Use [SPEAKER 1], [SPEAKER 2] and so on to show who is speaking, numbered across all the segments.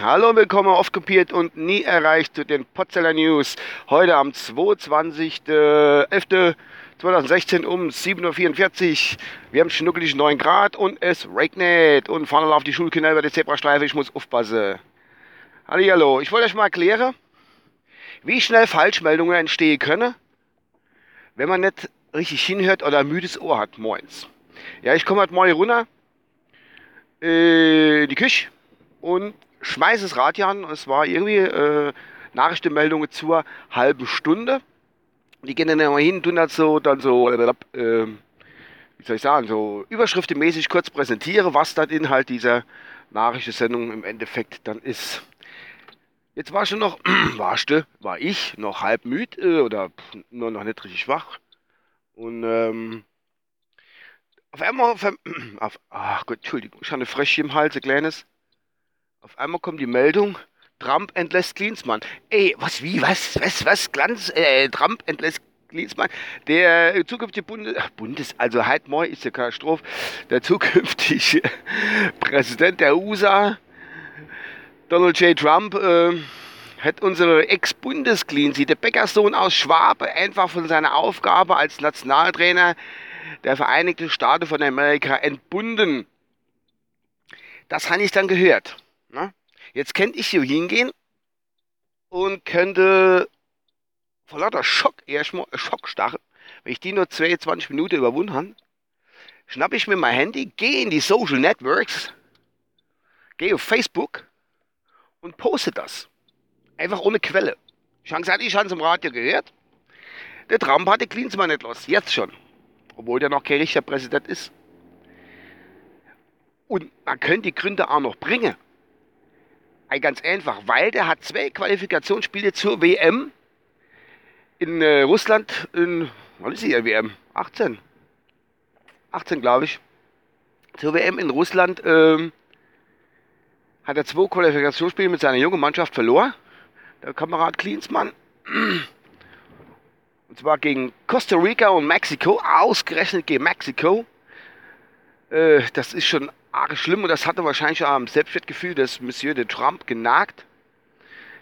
[SPEAKER 1] Hallo und willkommen oft kopiert und nie erreicht zu den Potzeller News. Heute am 22.11.2016 um 7.44 Uhr. Wir haben schnuckelig 9 Grad und es regnet. Und vorne laufen die Schulkinder über die Zebrastreife. Ich muss aufpassen. Hallo, ich wollte euch mal erklären, wie schnell Falschmeldungen entstehen können, wenn man nicht richtig hinhört oder ein müdes Ohr hat, moins. Ja, ich komme halt morgen runter äh, in die Küche und schmeiße das Radio an. Es war irgendwie äh, Nachrichtenmeldungen zur halben Stunde. Die gehen dann immer hin, tun das so, dann so, äh, wie soll ich sagen, so überschriftenmäßig kurz präsentiere, was das Inhalt dieser Nachrichtensendung im Endeffekt dann ist. Jetzt war schon noch, warste, war ich noch halb müde äh, oder nur noch nicht richtig wach. Und ähm, auf einmal, auf, auf, ach Gott, Entschuldigung, ich habe eine Fresche im Hals, ein kleines. Auf einmal kommt die Meldung, Trump entlässt Klinsmann. Ey, was, wie, was, was, was, Glanz, äh, Trump entlässt Klinsmann. Der zukünftige Bundes, Bundes also halt mal ist eine Katastrophe, der zukünftige Präsident der USA, Donald J. Trump, äh, hat unsere Ex-Bundesklinsi, der Bäckersohn aus Schwabe, einfach von seiner Aufgabe als Nationaltrainer der Vereinigten Staaten von Amerika entbunden. Das habe ich dann gehört. Ne? Jetzt könnte ich hier hingehen und könnte vor lauter Schock, erstmal Schockstarre, wenn ich die nur 22 Minuten überwunden habe, schnappe ich mir mein Handy, gehe in die Social Networks, gehe auf Facebook und poste das. Einfach ohne Quelle. Ich habe gesagt, ich habe es im Radio gehört. Der Trump hatte Klinsmann nicht los. Jetzt schon. Obwohl der noch kein richtiger Präsident ist. Und man könnte die Gründe auch noch bringen. Ganz einfach, weil der hat zwei Qualifikationsspiele zur WM in äh, Russland in, wann ist die WM? 18. 18, glaube ich. Zur WM in Russland ähm, hat er zwei Qualifikationsspiele mit seiner jungen Mannschaft verloren. Der Kamerad Klinsmann. Und zwar gegen Costa Rica und Mexiko, ausgerechnet gegen Mexiko. Äh, das ist schon arg schlimm und das hatte wahrscheinlich auch am Selbstwertgefühl des Monsieur de Trump genagt,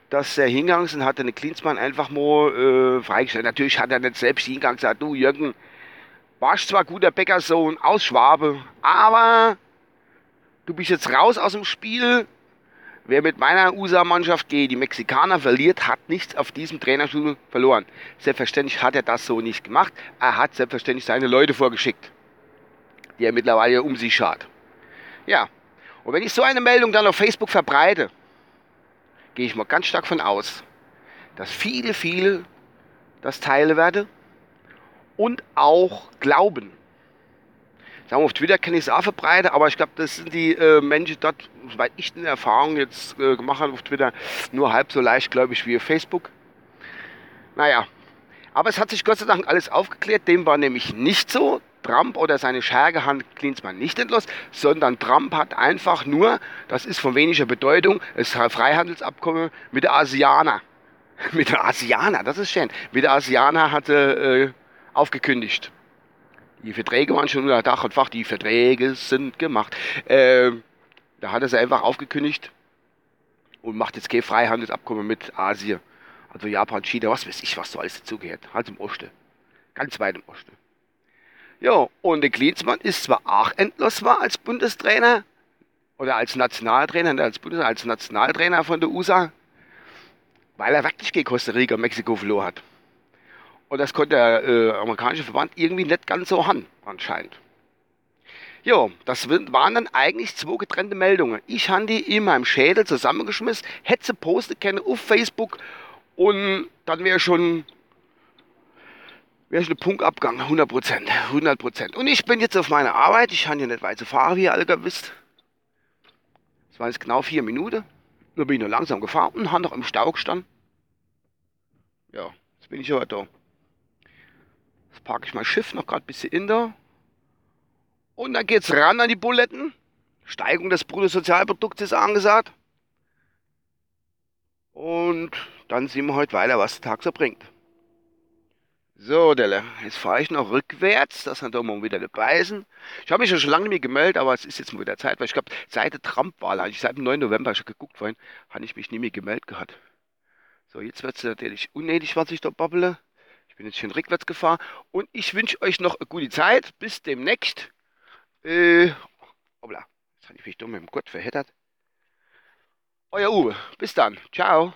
[SPEAKER 1] dass er hingegangen ist und hat den Klinsmann einfach mal äh, freigestellt. Natürlich hat er nicht selbst hingegangen und gesagt, du Jürgen, warst zwar guter Bäckersohn aus Schwabe, aber du bist jetzt raus aus dem Spiel, Wer mit meiner USA-Mannschaft gegen die Mexikaner verliert, hat nichts auf diesem Trainerstuhl verloren. Selbstverständlich hat er das so nicht gemacht. Er hat selbstverständlich seine Leute vorgeschickt, die er mittlerweile um sich schaut. Ja, und wenn ich so eine Meldung dann auf Facebook verbreite, gehe ich mal ganz stark von aus, dass viele, viele das teilen werden und auch glauben sagen auf Twitter kann ich es auch verbreiten, aber ich glaube, das sind die äh, Menschen dort, soweit ich eine Erfahrung jetzt äh, gemacht habe auf Twitter, nur halb so leicht, glaube ich, wie Facebook. Naja, aber es hat sich Gott sei Dank alles aufgeklärt. Dem war nämlich nicht so. Trump oder seine Scherge haben Klinsmann nicht entlos, sondern Trump hat einfach nur, das ist von weniger Bedeutung, das Freihandelsabkommen mit der Asianer. mit der Asianer, das ist schön. Mit der Asianer hatte äh, aufgekündigt. Die Verträge waren schon unter Dach und Fach, die Verträge sind gemacht. Ähm, da hat er sie einfach aufgekündigt und macht jetzt kein Freihandelsabkommen mit Asien. Also Japan, China, was weiß ich, was so alles dazugehört. Halt im Osten. Ganz weit im Osten. Ja, und der Klinsmann ist zwar auch endlos war als Bundestrainer oder als Nationaltrainer, als Bundes als Nationaltrainer von der USA, weil er wirklich gegen Costa Rica und Mexiko verloren hat. Und das konnte der äh, amerikanische Verband irgendwie nicht ganz so haben, anscheinend. Ja, das waren dann eigentlich zwei getrennte Meldungen. Ich habe die in meinem Schädel zusammengeschmissen, hätte sie posten können auf Facebook und dann wäre schon wäre schon ein Punktabgang, 100 Prozent, 100 Prozent. Und ich bin jetzt auf meiner Arbeit, ich habe hier nicht weit zu fahren, wie ihr alle wisst. Das waren jetzt genau vier Minuten. Nur bin ich nur langsam gefahren und habe noch im Stau gestanden. Ja, jetzt bin ich aber da. Jetzt parke ich mein Schiff noch gerade ein bisschen in da. Und dann geht's ran an die Buletten. Steigung des Bruttosozialprodukts ist angesagt. Und dann sehen wir heute weiter, was der Tag so bringt. So, Delle, jetzt fahre ich noch rückwärts, dass wir da mal wieder sind. Ich habe mich schon lange nicht mehr gemeldet, aber es ist jetzt mal wieder Zeit, weil ich glaube, seit der Trump-Wahl, ich seit dem 9. November schon geguckt vorhin, habe ich mich nie mehr gemeldet gehabt. So, jetzt wird es natürlich unnötig, was ich da babble. Bin jetzt schön rückwärts gefahren und ich wünsche euch noch eine gute Zeit. Bis demnächst. Äh, hoppla, jetzt habe ich mich dumm dem Gott verheddert. Euer Uwe, bis dann. Ciao.